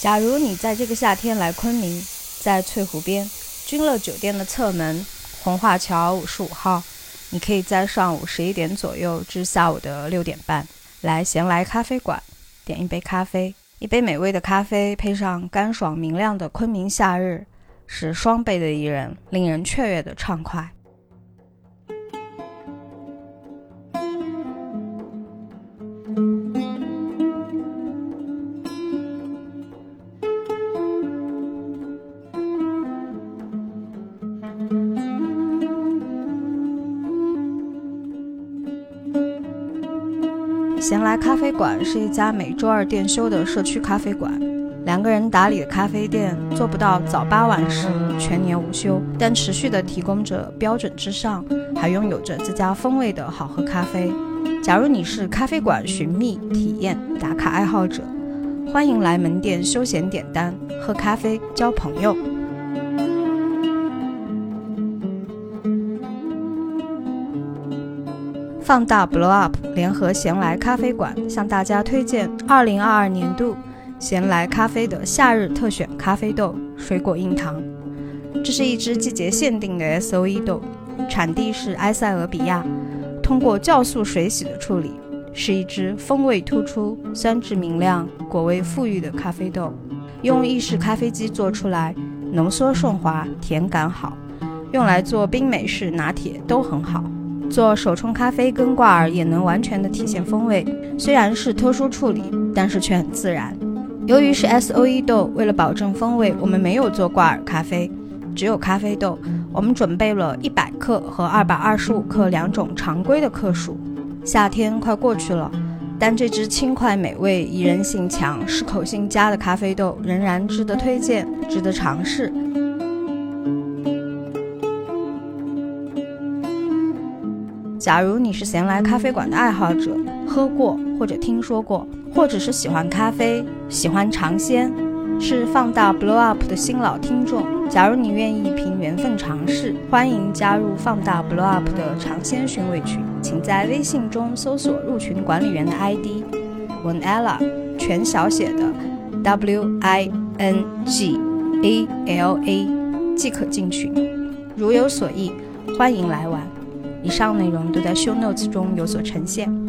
假如你在这个夏天来昆明，在翠湖边君乐酒店的侧门红化桥五十五号，你可以在上午十一点左右至下午的六点半来闲来咖啡馆，点一杯咖啡，一杯美味的咖啡配上干爽明亮的昆明夏日，是双倍的宜人，令人雀跃的畅快。闲来咖啡馆是一家每周二店休的社区咖啡馆，两个人打理的咖啡店做不到早八晚十全年无休，但持续的提供着标准之上，还拥有着自家风味的好喝咖啡。假如你是咖啡馆寻觅体验打卡爱好者，欢迎来门店休闲点单、喝咖啡、交朋友。放大 Blow Up 联合闲来咖啡馆向大家推荐2022年度闲来咖啡的夏日特选咖啡豆——水果硬糖。这是一支季节限定的 S.O.E 豆，产地是埃塞俄比亚，通过酵素水洗的处理，是一支风味突出、酸质明亮、果味馥郁的咖啡豆。用意式咖啡机做出来，浓缩顺滑，甜感好，用来做冰美式拿铁都很好。做手冲咖啡跟挂耳也能完全的体现风味，虽然是特殊处理，但是却很自然。由于是 S O E 豆，为了保证风味，我们没有做挂耳咖啡，只有咖啡豆。我们准备了一百克和二百二十五克两种常规的克数。夏天快过去了，但这支轻快美味、宜人性强、适口性佳的咖啡豆仍然值得推荐，值得尝试。假如你是闲来咖啡馆的爱好者，喝过或者听说过，或者是喜欢咖啡、喜欢尝鲜，是放大 Blow Up 的新老听众。假如你愿意凭缘分尝试，欢迎加入放大 Blow Up 的尝鲜寻味群，请在微信中搜索入群管理员的 ID Winella，全小写的 W I N G A L A，即可进群。如有所意，欢迎来玩。以上内容都在 Show Notes 中有所呈现。